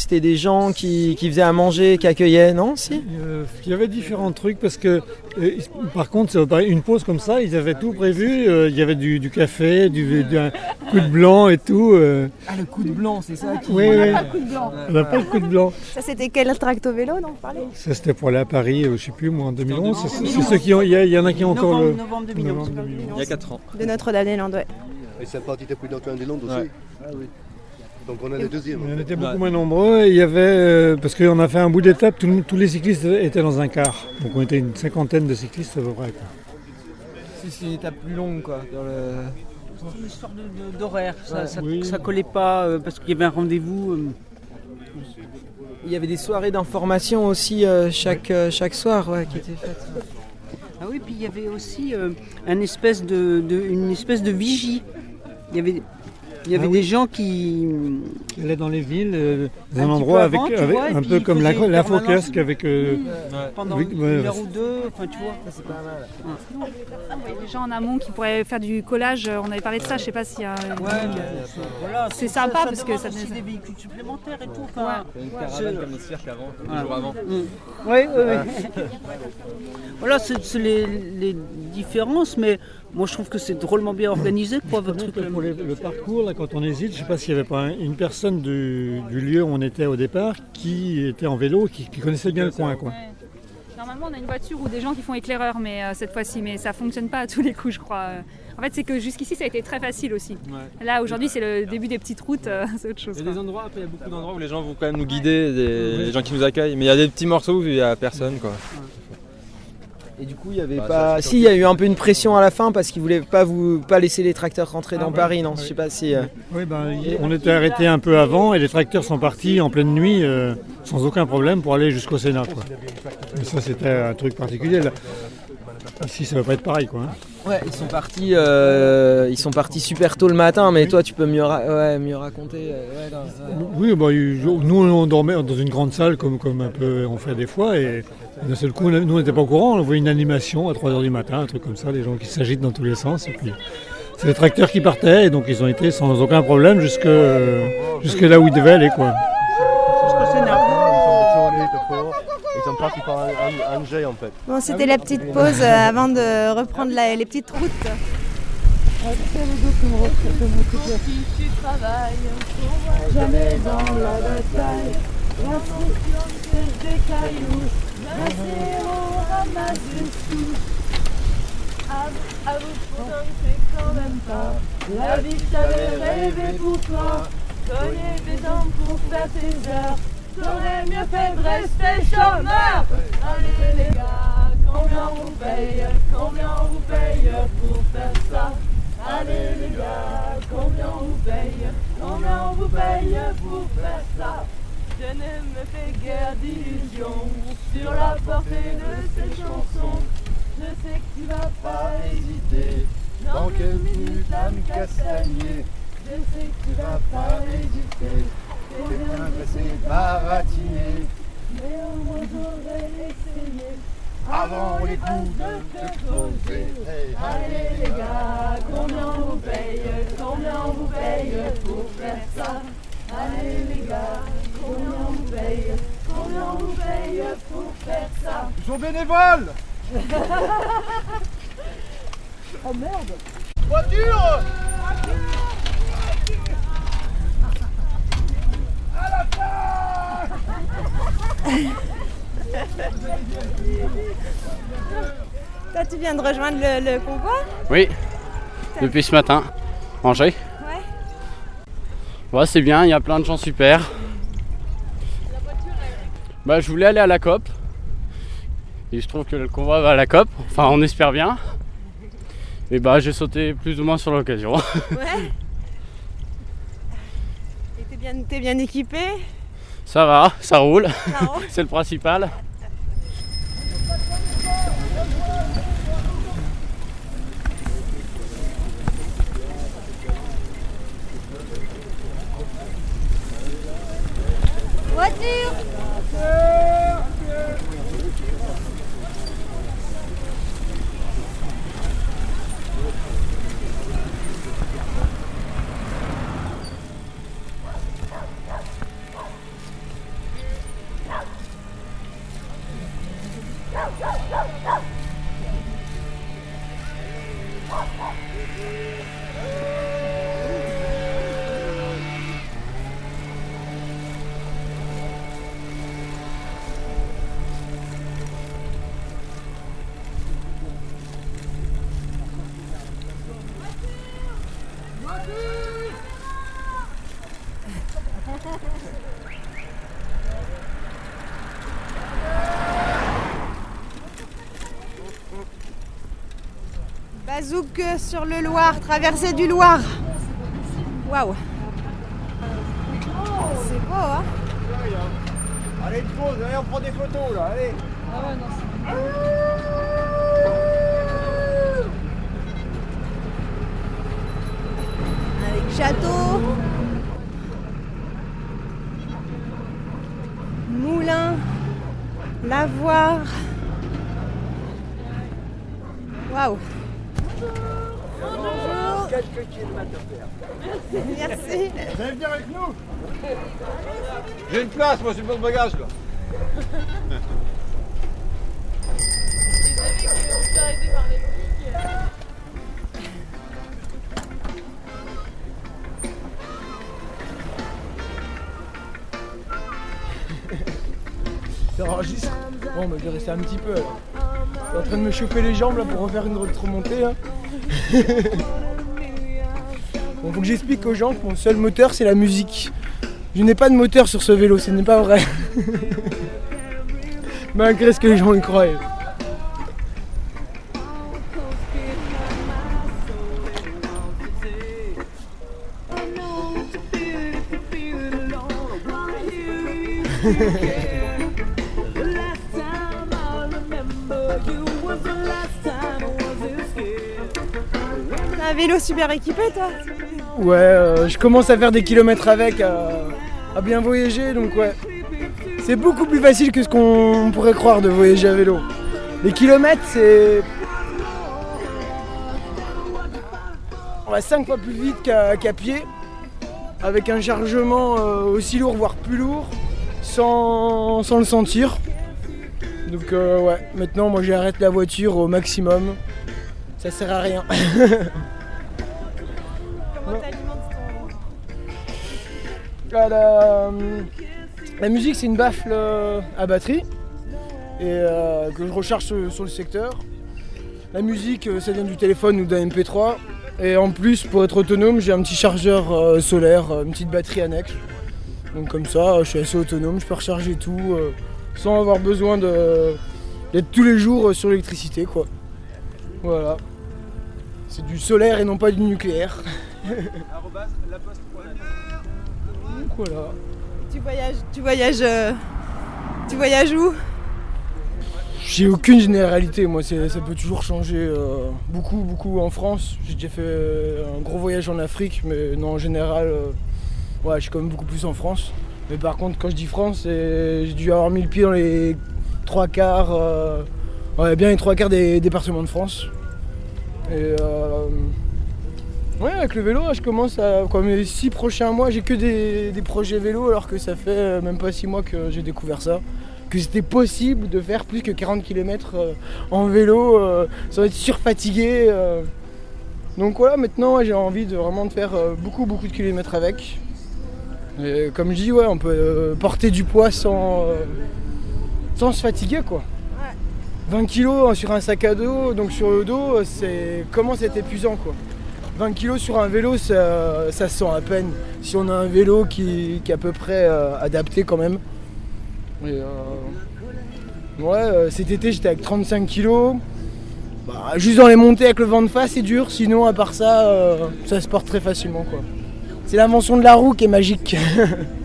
C'était des gens qui, qui faisaient à manger, qui accueillaient, non si Euh, Il y avait différents trucs parce que, euh, par contre, une pause comme ça, ils avaient tout prévu. euh, il y avait du, du café, du, du- un coup de blanc et tout. euh. Ah, le coup de blanc, c'est ça qui... Oui, oui. Pas de coup de blanc. On n'a pas le coup de blanc. Ça, c'était quel tracto vélo dont vous parlez? Ça, c'était pour aller à Paris, je sais plus, moi, en 2011. C'est ceux qui ont. Il y, a- il y en a qui ont encore le. novembre Novembre 2011. 2011. Il y a 4 ans. De Notre-Dame-des-Landes, ouais. Et c'est parti depuis Notre-Dame-des-Landes aussi. Ah oui. Donc on est les deuxièmes. On était beaucoup moins nombreux. et Il y avait, euh, parce qu'on a fait un bout d'étape, tous les cyclistes étaient dans un car. Donc on était une cinquantaine de cyclistes à peu près. quoi. C'est c'est une étape plus longue, quoi. Dans le... une histoire d'horaire. Ça, Ouais. ça, Oui. ça collait pas euh, parce qu'il y avait un rendez-vous. euh, Il y avait des soirées d'information aussi euh, chaque, euh, chaque soir ouais, qui étaient faites. Ah oui, puis il y avait aussi euh, un espèce de, de- une espèce de vigie. Il y avait, il y avait Ah oui. des gens qui. Qui allait dans les villes, euh, dans Un un endroit peu avec, avant, tu avec- vois, et un peu comme la, la avec. euh, pendant Oui, une ouais, heure ou deux, enfin tu vois. C'est pas mal. des gens en amont qui pourraient faire du collage. euh, On avait parlé de ça, je sais pas s'il y a. Ouais, mais voilà, C'est ça- sympa ça parce que ça- aussi ça- des véhicules supplémentaires et tout. Enfin, Une caravane comme les cirques avant, comme le jour avant. Oui, oui, oui. voilà, c'est c'est les, mais moi je trouve que c'est drôlement bien organisé, quoi, votre truc. Pour les- le parcours, là, quand on hésite, je ne sais pas s'il n'y avait pas un- une personne du, du lieu où on était au départ qui était en vélo, qui, qui connaissait bien le coin. Quoi. Normalement, on a une voiture ou des gens qui font éclaireur, mais euh, cette fois-ci, mais ça fonctionne pas à tous les coups, je crois. Euh, En fait, c'est que jusqu'ici, ça a été très facile aussi. Là, aujourd'hui, c'est le début des petites routes, euh, c'est autre chose. Il y a des endroits, après il y a beaucoup d'endroits où les gens vont quand même nous guider, des, les gens qui nous accueillent, mais il y a des petits morceaux où il n'y a personne quoi. Et du coup, il y avait Bah, pas. Si, il y a eu un peu une pression à la fin parce qu'ils voulaient pas vous pas laisser les tracteurs rentrer dans ouais. Paris, non Ouais. Je sais pas si. euh, Oui, ben, y- on était arrêté un peu avant et les tracteurs sont partis en pleine nuit euh, sans aucun problème pour aller jusqu'au Sénat. Quoi. Et ça, c'était un truc particulier. Là. Ici, ça va pas être pareil. Quoi, hein. Ouais, ils sont partis. euh, ils sont partis super tôt le matin, mais toi, tu peux mieux, ra- ouais, mieux raconter. euh, ouais, dans-. Oui, bah, nous, on dormait dans une grande salle comme, comme un peu on fait des fois. Et d'un seul coup, nous, on n'était pas au courant. On voit une animation à 3h du matin, un truc comme ça, les gens qui s'agitent dans tous les sens. Et puis, c'est les tracteurs qui partaient et donc ils ont été sans aucun problème jusque, euh, jusque là où ils devaient aller. Quoi. Jusqu'au Sénat. Ils sont retournés de Pau. Ils sont partis par An- An- Angers en fait. Bon, la petite pause euh, avant de reprendre la- les petites routes. La vie que t'avais rêvé pour toi, cogner des dents pour faire tes heures. T'aurais mieux fait de rester chômeur. Allez les gars, combien on vous paye, combien on vous paye pour faire ça Allez les gars, combien on vous paye, combien on vous paye pour faire ça ne me fais guère d'illusions sur la portée de ces chansons. Je sais que tu vas pas hésiter. Dans quelques minutes, la me castagner. Je sais que tu vas pas hésiter. T'es bien pressé, baratiner. Mais au moins j'aurais essayé. Avant les coups de te poser. Allez les gars, combien on vous paye? Combien on vous paye pour faire ça? Allez les gars, combien vous paye Combien on vous paye pour faire ça? Ils sont bénévoles! Oh merde. Voiture! Toi, tu viens de rejoindre le, le convoi? Oui, depuis ce matin. Angers Ouais. Ouais, c'est bien, il y a plein de gens super. Bah, je voulais aller à la COP. Et je trouve que le convoi va à la COP. Enfin, on espère bien. Et bah, j'ai sauté plus ou moins sur l'occasion. Ouais. Et t'es bien, t'es bien équipé? Ça va, ça roule. Non c'est le principal. Voiture Yeah. Bazouk sur le Loir, traversée du Loir. Waouh. C'est beau, hein Allez, une pause, allez, on prend des photos là, allez. Avec château. Moulin. Lavoir. Waouh. Quelques kilomètres à faire. Merci. Vous allez venir avec nous J'ai une place, moi, c'est le bagage là. Ça enregistre Bon, bah, je vais rester un petit peu alors. Je suis en train de me chauffer les jambes là pour refaire une remontée. Hein. bon, faut que j'explique aux gens que mon seul moteur c'est la musique. Je n'ai pas de moteur sur ce vélo, ce n'est pas vrai. Malgré ce que les gens y croient. T'as un vélo super équipé, toi? Ouais, euh, je commence à faire des kilomètres avec, à, à bien voyager, donc ouais. C'est beaucoup plus facile que ce qu'on pourrait croire de voyager à vélo. Les kilomètres, c'est. On va 5 fois plus vite qu'à pied, avec un chargement euh, aussi lourd, voire plus lourd, sans, sans le sentir. Donc euh, ouais, maintenant moi j'arrête la voiture au maximum. Ça sert à rien. La, musique c'est une baffle euh, à batterie et euh, que je recharge sur, le secteur. La musique euh, ça vient du téléphone ou d'un MP3 et en plus pour être autonome j'ai un petit chargeur solaire, une petite batterie annexe. Donc comme ça je suis assez autonome, je peux recharger tout sans avoir besoin d'être tous les jours sur l'électricité quoi. Voilà. C'est du solaire et non pas du nucléaire. Donc voilà. Tu voyages, tu voyages, euh, tu voyages où? J'ai aucune généralité, moi ça peut toujours changer euh, beaucoup, beaucoup en France. J'ai déjà fait euh, un gros voyage en Afrique, mais non en général, euh, ouais, je suis quand même beaucoup plus en France. Mais par contre, quand je dis France, j'ai dû avoir mis le pied dans les trois quarts, euh, ouais, bien les trois quarts des départements de France. Et euh, ouais, avec le vélo, je commence à. Comme les six prochains mois, j'ai que des, des projets vélo, alors que ça fait euh, même pas six mois que j'ai découvert ça que c'était possible de faire plus que 40 km en vélo euh, sans être surfatigué. euh. Donc voilà, maintenant ouais, j'ai envie de vraiment de faire euh, beaucoup beaucoup de kilomètres avec. Et comme je dis, ouais, on peut euh, porter du poids sans, euh, sans se fatiguer quoi. 20 kg sur un sac à dos, donc sur le dos, c'est comment c'est épuisant quoi. 20 kg sur un vélo, ça, se sent à peine. Si on a un vélo qui, est à peu près euh, adapté quand même. Euh, ouais, euh, cet été j'étais avec 35 kilos. Bah, juste dans les montées avec le vent de face c'est dur, sinon à part ça, ça se porte très facilement. C'est l'invention de la roue qui est magique.